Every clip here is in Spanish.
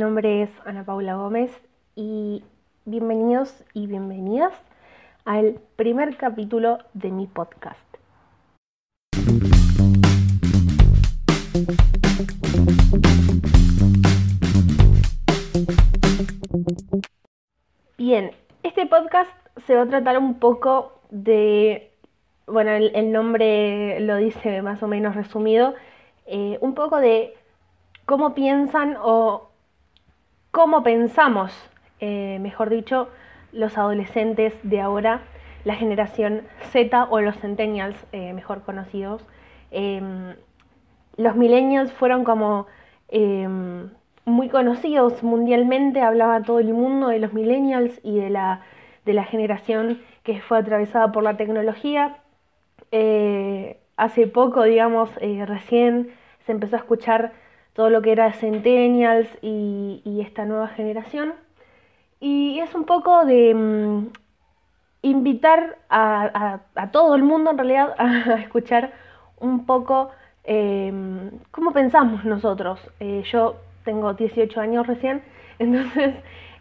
Mi nombre es Ana Paula Gómez y bienvenidos y bienvenidas al primer capítulo de mi podcast. Bien, este podcast se va a tratar un poco de, bueno, el, nombre lo dice más o menos resumido, eh, un poco de cómo piensan o cómo pensamos, eh, mejor dicho, los adolescentes de ahora, la generación Z o los centennials, eh, mejor conocidos. Em, los millennials fueron como em, muy conocidos mundialmente, hablaba todo el mundo de los millennials y de la, de la generación que fue atravesada por la tecnología. Eh, hace poco, digamos, recién se empezó a escuchar todo lo que era Centennials y, esta nueva generación. Y es un poco de mm, invitar a, todo el mundo en realidad a, escuchar un poco em, cómo pensamos nosotros. Eh, yo tengo 18 años recién, entonces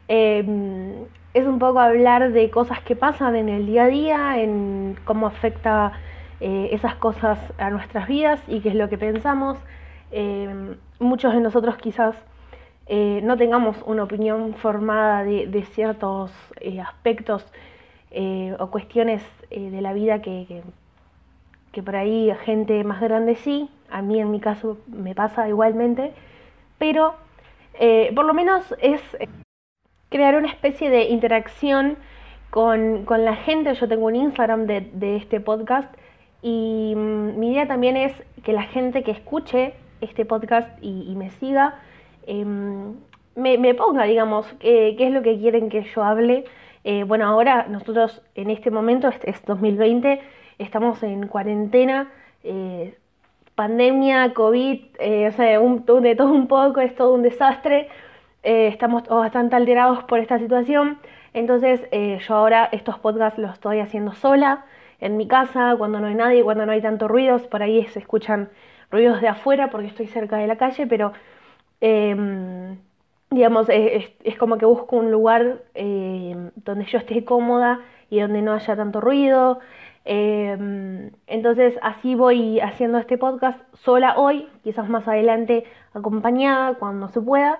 em, es un poco hablar de cosas que pasan en el día a día, en cómo afecta eh, esas cosas a nuestras vidas y qué es lo que pensamos. Em, muchos de nosotros quizás eh, no tengamos una opinión formada de, ciertos eh, aspectos eh, o cuestiones de la vida que, que, por ahí gente más grande sí, a mí en mi caso me pasa igualmente, pero por lo menos es crear una especie de interacción con, la gente. Yo tengo un Instagram de, este podcast y mm, mi idea también es que la gente que escuche este podcast y, me siga, em, me, ponga, digamos, qué, es lo que quieren que yo hable. Eh, bueno, ahora nosotros en este momento, este es 2020, estamos en cuarentena, eh, pandemia, COVID, eh, o sea, de todo un poco, es todo un desastre. estamos bastante alterados por esta situación. Entonces yo ahora estos podcasts los estoy haciendo sola, en mi casa, cuando no hay nadie, cuando no hay tanto ruidos, por ahí se escuchan ruidos de afuera porque estoy cerca de la calle, pero em, digamos, es, como que busco un lugar em, donde yo esté cómoda y donde no haya tanto ruido. Em, entonces así voy haciendo este podcast sola hoy, quizás más adelante acompañada cuando se pueda.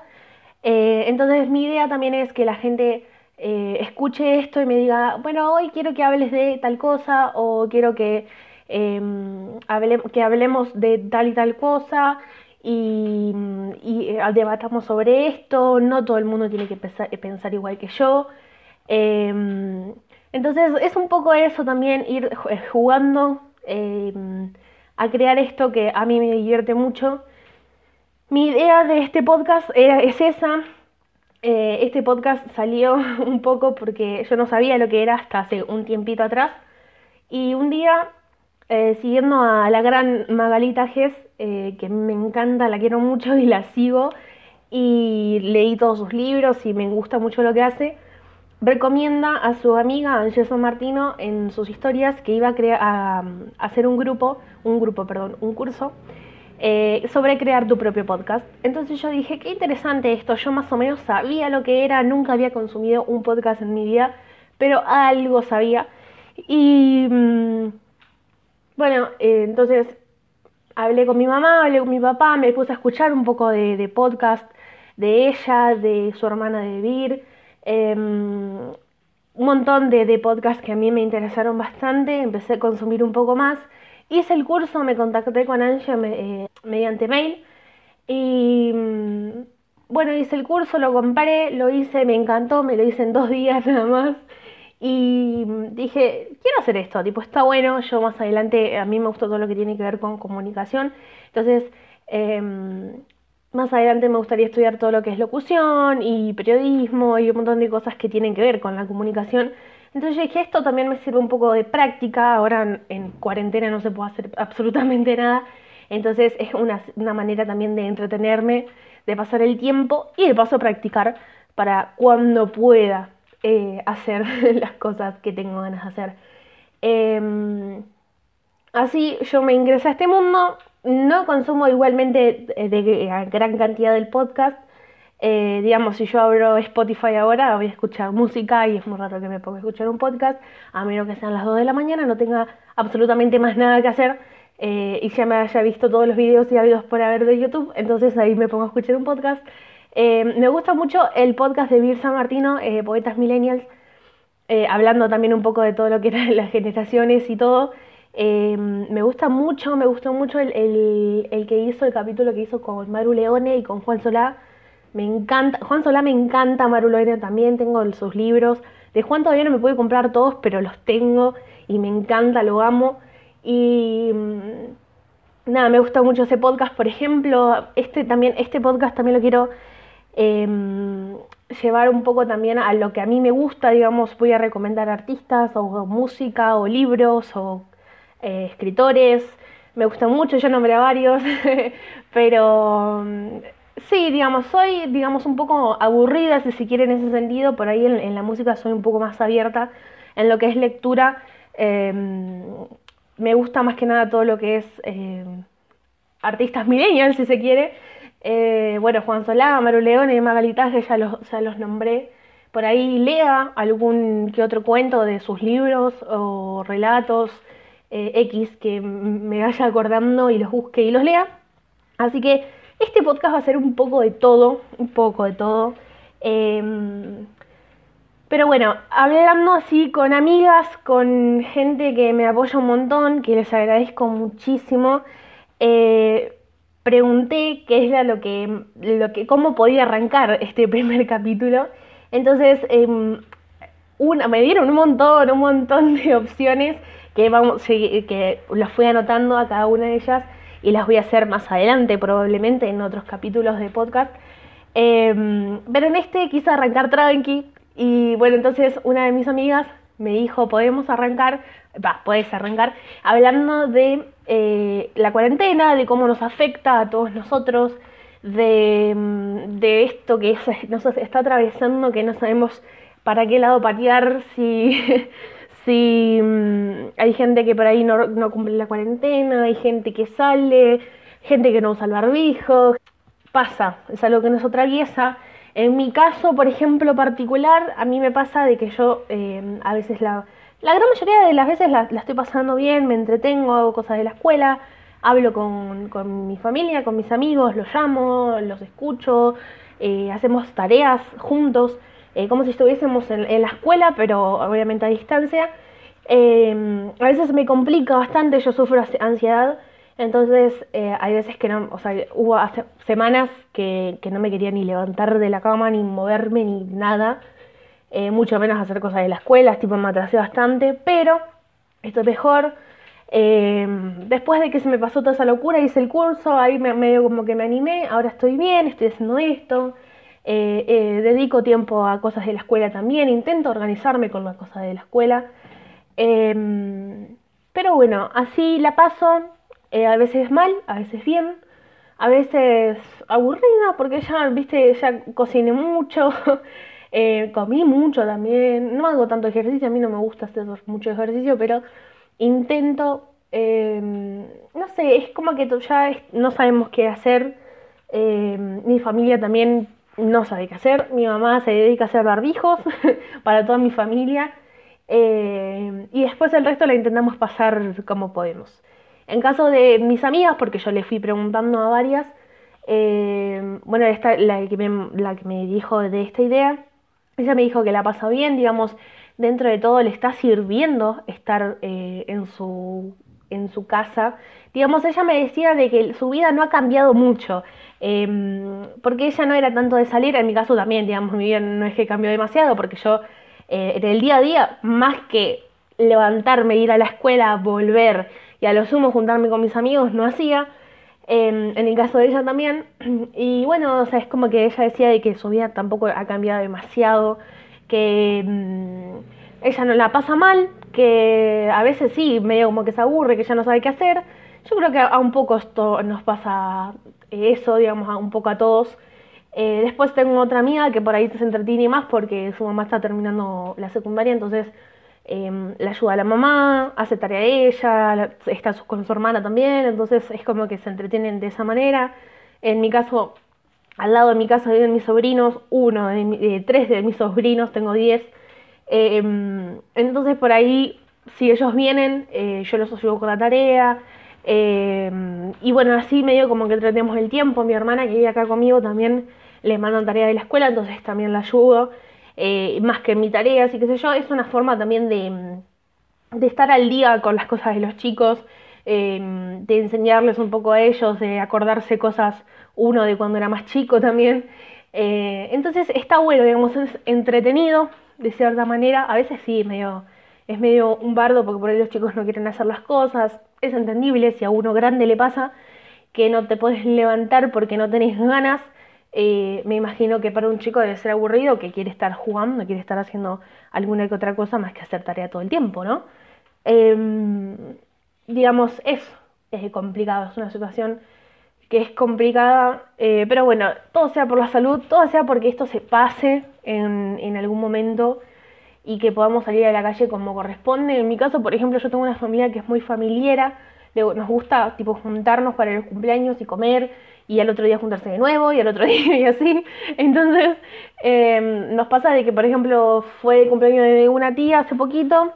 Eh, entonces mi idea también es que la gente eh, escuche esto y me diga, bueno, hoy quiero que hables de tal cosa o quiero que Em, que hablemos de tal y tal cosa y, eh, debatamos sobre esto, no todo el mundo tiene que pensar, igual que yo. Em, entonces es un poco eso también, ir eh, jugando em, a crear esto que a mí me divierte mucho. Mi idea de este podcast era, es esa. Eh, este podcast salió un poco porque yo no sabía lo que era hasta hace un tiempito atrás. Y un día eh, siguiendo a la gran Magalita Gess, eh, que me encanta, la quiero mucho y la sigo, y leí todos sus libros y me gusta mucho lo que hace, recomienda a su amiga Angeso Martino en sus historias que iba a, crear, a, hacer un grupo, un grupo, perdón, un curso eh, sobre crear tu propio podcast. Entonces yo dije, qué interesante esto, yo más o menos sabía lo que era, nunca había consumido un podcast en mi vida, pero algo sabía. Y... Mm, bueno, eh, entonces hablé con mi mamá, hablé con mi papá, me puse a escuchar un poco de, podcast de ella, de su hermana de Vir, em, un montón de, de podcasts que a mí me interesaron bastante, empecé a consumir un poco más. Hice el curso, me contacté con Angie eh, mediante mail y mm, bueno, hice el curso, lo compré, lo hice, me encantó, me lo hice en dos días nada más. Y dije, quiero hacer esto, tipo, está bueno, yo más adelante, a mí me gusta todo lo que tiene que ver con comunicación, entonces, em, más adelante me gustaría estudiar todo lo que es locución y periodismo y un montón de cosas que tienen que ver con la comunicación. Entonces dije, esto también me sirve un poco de práctica, ahora en, cuarentena no se puede hacer absolutamente nada, entonces es una, una manera también de entretenerme, de pasar el tiempo y de paso practicar para cuando pueda eh, hacer las cosas que tengo ganas de hacer. Em, así yo me ingresé a este mundo, no consumo igualmente de, gran cantidad del podcast, Eh, digamos, si yo abro Spotify ahora, voy a escuchar música y es muy raro que me ponga a escuchar un podcast, a menos que sean las 2 de la mañana, no tenga absolutamente más nada que hacer eh, y ya me haya visto todos los videos y habidos por haber de YouTube, entonces ahí me pongo a escuchar un podcast. Eh, me gusta mucho el podcast de Vir San Martino, Poetas Millennials, hablando también un poco de todo lo que eran las generaciones y todo. me gusta mucho, me gustó mucho el, el, el, que hizo, el capítulo que hizo con Maru Leone y con Juan Solá me encanta, Juan Solá me encanta, Maru Loera también, tengo sus libros. De Juan todavía no me pude comprar todos, pero los tengo y me encanta, lo amo. Y mm, nada, me gusta mucho ese podcast, por ejemplo, este también, este podcast también lo quiero em, llevar un poco también a lo que a mí me gusta, digamos, voy a recomendar artistas o, música o libros o eh, escritores. Me gusta mucho, ya nombré a varios, pero mm, Sí, digamos, soy, digamos, un poco aburrida, si se quiere, en ese sentido. Por ahí en, la música soy un poco más abierta. En lo que es lectura, em, me gusta más que nada todo lo que es em, artistas millennials, si se quiere. Eh, bueno, Juan Solá, Maru León y Magalitaje, ya los, ya los nombré. Por ahí lea algún que otro cuento de sus libros o relatos eh, X que me vaya acordando y los busque y los lea. Así que este podcast va a ser un poco de todo, un poco de todo. Em, pero bueno, hablando así con amigas, con gente que me apoya un montón, que les agradezco muchísimo, eh, pregunté qué era lo que, lo que, cómo podía arrancar este primer capítulo. Entonces, em, una, me dieron un montón, un montón de opciones que vamos, que las fui anotando a cada una de ellas y las voy a hacer más adelante probablemente en otros capítulos de podcast. Em, pero en este quise arrancar tranqui y bueno, entonces una de mis amigas me dijo, podemos arrancar, va, puedes arrancar, hablando de eh, la cuarentena, de cómo nos afecta a todos nosotros, de, mm, esto que nos está atravesando, que no sabemos para qué lado patear, si si mm, hay gente que por ahí no, cumple la cuarentena, hay gente que sale, gente que no usa el barbijo, pasa, es algo que nos atraviesa. En mi caso, por ejemplo, particular, a mí me pasa de que yo eh, a veces la, la gran mayoría de las veces la, estoy pasando bien, me entretengo, hago cosas de la escuela, hablo con, mi familia, con mis amigos, los llamo, los escucho, eh, hacemos tareas juntos. Eh, como si estuviésemos en, la escuela, pero obviamente a distancia. Eh, a veces me complica bastante, yo sufro ansiedad, entonces eh, hay veces que no, o sea, hubo hace semanas que, no me quería ni levantar de la cama, ni moverme, ni nada, mucho menos hacer cosas de la escuela, tipo me atrasé bastante, pero estoy mejor. después de que se me pasó toda esa locura, hice el curso, ahí me, medio como que me animé, ahora estoy bien, estoy haciendo esto. Eh, eh, dedico tiempo a cosas de la escuela también, intento organizarme con las cosas de la escuela. Em, pero bueno, así la paso, eh, a veces mal, a veces bien, a veces aburrida porque ya, viste, ya cociné mucho, comí mucho también, no hago tanto ejercicio, a mí no me gusta hacer mucho ejercicio, pero intento, em, no sé, es como que ya no sabemos qué hacer. Em, mi familia también no sabe qué hacer. Mi mamá se dedica a hacer barbijos para toda mi familia. Eh, y después el resto la intentamos pasar como podemos. En caso de mis amigas, porque yo le fui preguntando a varias, eh, bueno, esta, la, la que me dijo de esta idea, ella me dijo que la pasa bien, digamos, dentro de todo le está sirviendo estar eh, en, su, en su casa. Digamos, ella me decía de que su vida no ha cambiado mucho. Em, porque ella no era tanto de salir, en mi caso también, digamos, mi vida no es que cambió demasiado, porque yo eh, en el día a día, más que levantarme, ir a la escuela, volver y a lo sumo juntarme con mis amigos, no hacía. Em, en el caso de ella también. Y bueno, o sea, es como que ella decía de que su vida tampoco ha cambiado demasiado, que mm, ella no la pasa mal, que a veces sí, medio como que se aburre, que ya no sabe qué hacer. Yo creo que a un poco esto nos pasa eso, digamos, un poco a todos. Eh, después tengo otra amiga que por ahí se entretiene más porque su mamá está terminando la secundaria, entonces eh, le ayuda a la mamá, hace tarea ella, está con su hermana también, entonces es como que se entretienen de esa manera. En mi caso, al lado de mi casa viven mis sobrinos, uno de, tres de mis sobrinos, tengo diez. Em, entonces por ahí, si ellos vienen, eh, yo los ayudo con la tarea. Em, y bueno, así medio como que tratemos el tiempo. Mi hermana que vive acá conmigo también le mandan tarea de la escuela, entonces también la ayudo. Eh, más que en mi tarea, así que sé yo, es una forma también de, estar al día con las cosas de los chicos, em, de enseñarles un poco a ellos, de acordarse cosas uno de cuando era más chico también. Eh, entonces está bueno, digamos, es entretenido de cierta manera. A veces sí, medio, es medio un bardo porque por ahí los chicos no quieren hacer las cosas. Es entendible si a uno grande le pasa que no te puedes levantar porque no tenés ganas. Eh, me imagino que para un chico debe ser aburrido, que quiere estar jugando, quiere estar haciendo alguna que otra cosa más que hacer tarea todo el tiempo, ¿no? Em, digamos, es, es complicado, es una situación que es complicada, eh, pero bueno, todo sea por la salud, todo sea porque esto se pase en, en, algún momento y que podamos salir a la calle como corresponde. En mi caso, por ejemplo, yo tengo una familia que es muy familiera, nos gusta tipo juntarnos para los cumpleaños y comer y al otro día juntarse de nuevo y al otro día y así. Entonces em, nos pasa de que, por ejemplo, fue el cumpleaños de una tía hace poquito,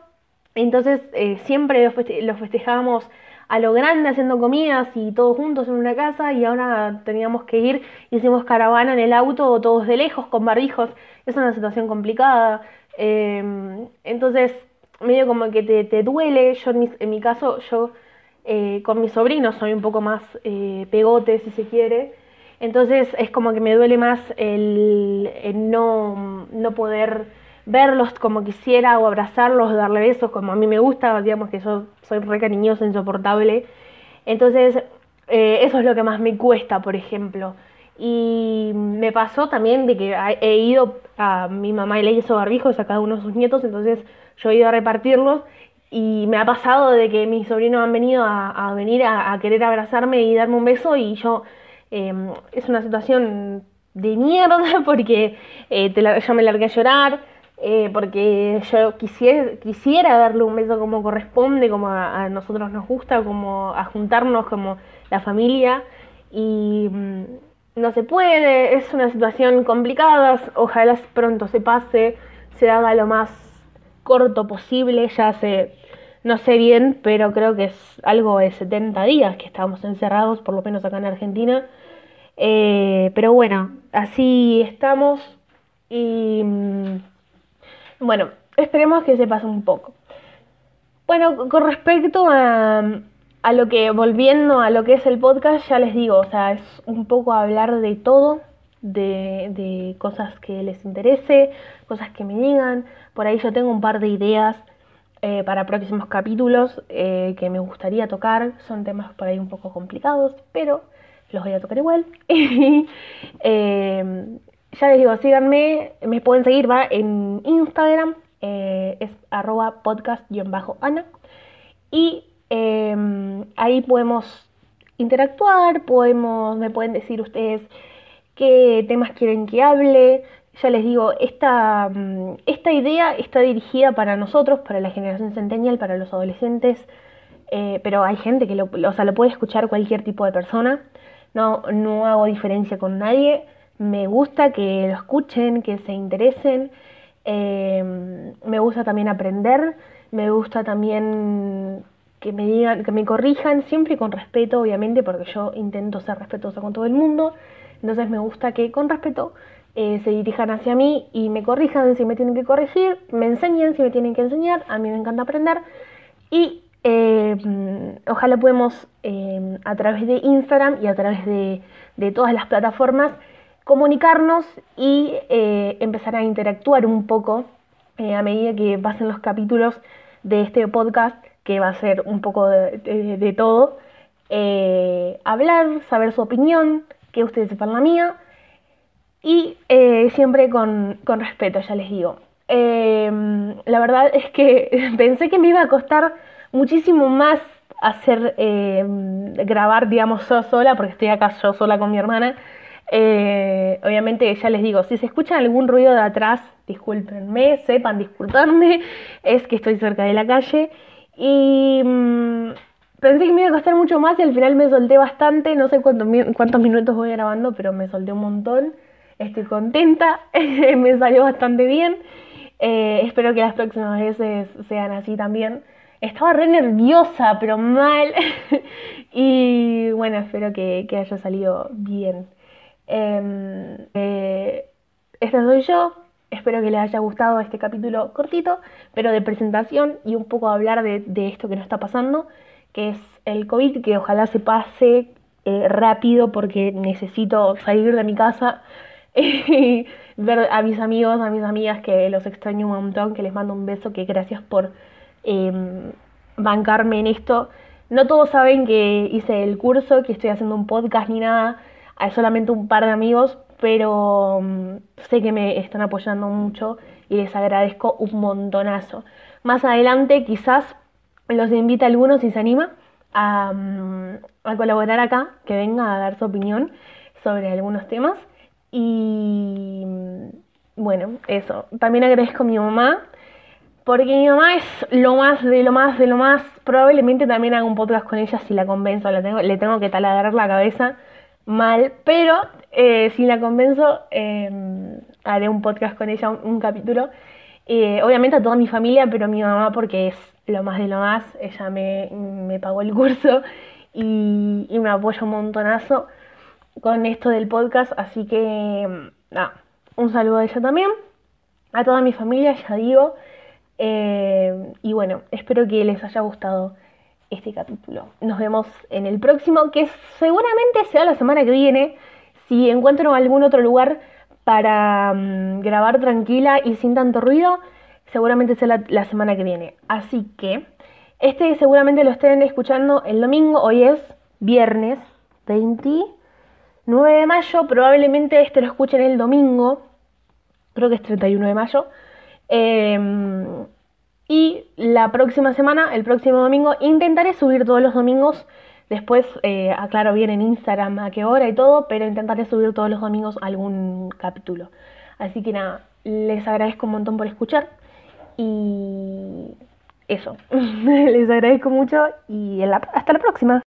entonces eh, siempre lo, festejamos a lo grande haciendo comidas y todos juntos en una casa y ahora teníamos que ir, hicimos caravana en el auto todos de lejos con barbijos, es una situación complicada. Em, entonces medio como que te, duele, yo en mi caso yo eh, con mis sobrinos soy un poco más eh, pegote, si se quiere. Entonces es como que me duele más el, no, no, poder verlos como quisiera o abrazarlos, darle besos como a mí me gusta, digamos que yo soy re cariñosa, insoportable. Entonces eh, eso es lo que más me cuesta, por ejemplo. Y me pasó también de que he ido a mi mamá y le hizo barbijos a cada uno de sus nietos, entonces yo he ido a repartirlos y me ha pasado de que mis sobrinos han venido a, venir a, querer abrazarme y darme un beso y yo em, es una situación de mierda porque eh, yo me largué a llorar, eh, porque yo quisiera, quisiera darle un beso como corresponde, como a, nosotros nos gusta, como a juntarnos como la familia y mm, no se puede, es una situación complicada, ojalá pronto se pase, se haga lo más corto posible, ya se no sé bien, pero creo que es algo de 70 días que estamos encerrados, por lo menos acá en Argentina. Eh, pero bueno, así estamos y mm, bueno, esperemos que se pase un poco. Bueno, con respecto a, a lo que, volviendo a lo que es el podcast, ya les digo, o sea, es un poco hablar de todo, de, de cosas que les interese, cosas que me digan. Por ahí yo tengo un par de ideas eh, para próximos capítulos eh, que me gustaría tocar. Son temas por ahí un poco complicados, pero los voy a tocar igual. Eh, ya les digo, síganme, me pueden seguir, va en Instagram, es arroba podcast-ana. Y ahí podemos interactuar, podemos, me pueden decir ustedes qué temas quieren que hable, ya les digo, esta, mm, esta idea está dirigida para nosotros, para la generación centennial, para los adolescentes, eh, pero hay gente que lo, o sea, lo puede escuchar cualquier tipo de persona. No, no hago diferencia con nadie. Me gusta que lo escuchen, que se interesen. Eh, me gusta también aprender. Me gusta también que me digan, que me corrijan, siempre con respeto, obviamente, porque yo intento ser respetuosa con todo el mundo. Entonces me gusta que con respeto eh, se dirijan hacia mí y me corrijan si me tienen que corregir, me enseñen si me tienen que enseñar, a mí me encanta aprender y eh, ojalá podemos eh, a través de Instagram y a través de, de todas las plataformas comunicarnos y empezar a interactuar un poco a medida que pasen los capítulos de este podcast que va a ser un poco de, de todo. hablar, saber su opinión, que ustedes sepan la mía y eh, siempre con, respeto, ya les digo. Em, la verdad es que pensé que me iba a costar muchísimo más hacer, em, grabar, digamos, yo sola, porque estoy acá yo sola con mi hermana. Eh, obviamente, ya les digo, si se escucha algún ruido de atrás, discúlpenme, sepan disculparme, es que estoy cerca de la calle. Y mm, Pensé que me iba a costar mucho más y al final me solté bastante. No sé cuántos, cuántos minutos voy grabando, pero me solté un montón. Estoy contenta, me salió bastante bien. Eh, espero que las próximas veces sean así también. Estaba re nerviosa, pero mal. y bueno, espero que, haya salido bien. Em, eh, esta soy yo. Espero que les haya gustado este capítulo cortito, pero de presentación y un poco hablar de, esto que nos está pasando, que es el COVID, que ojalá se pase eh, rápido porque necesito salir de mi casa ver a mis amigos, a mis amigas que los extraño un montón, que les mando un beso, que gracias por em, bancarme en esto. No todos saben que hice el curso, que estoy haciendo un podcast ni nada, hay solamente un par de amigos, pero mm, sé que me están apoyando mucho y les agradezco un montonazo. Más adelante quizás los invite a algunos si se anima a, mm, a colaborar acá, que venga a dar su opinión sobre algunos temas. Y bueno, eso. También agradezco a mi mamá, porque mi mamá es lo más de lo más de lo más. Probablemente también haga un podcast con ella si la convenzo. Tengo, le tengo que taladrar la cabeza mal, pero eh, si la convenzo, em, haré un podcast con ella, un, capítulo. Eh, obviamente a toda mi familia, pero a mi mamá porque es lo más de lo más. Ella me, pagó el curso y, me apoya un montonazo con esto del podcast. Así que, em, nada, un saludo a ella también. A toda mi familia, ya digo. Em, y bueno, espero que les haya gustado este capítulo. Nos vemos en el próximo, que seguramente sea la semana que viene. Si encuentro algún otro lugar para mm, grabar tranquila y sin tanto ruido, seguramente sea la, semana que viene. Así que este seguramente lo estén escuchando el domingo. Hoy es viernes 29 de mayo. Probablemente este lo escuchen el domingo. Creo que es 31 de mayo. Eh, y la próxima semana, el próximo domingo, intentaré subir todos los domingos. Después eh, aclaro bien en Instagram a qué hora y todo, pero intentaré subir todos los domingos algún capítulo. Así que nada, les agradezco un montón por escuchar. Y eso, les agradezco mucho y hasta la próxima.